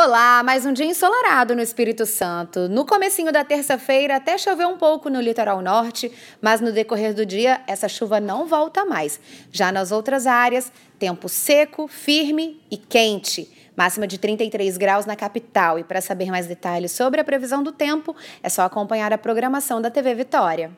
Olá, mais um dia ensolarado no Espírito Santo. No comecinho da terça-feira até choveu um pouco no litoral norte, mas no decorrer do dia essa chuva não volta mais. Já nas outras áreas, tempo seco, firme e quente. Máxima de 33 graus na capital. E para saber mais detalhes sobre a previsão do tempo, é só acompanhar a programação da TV Vitória.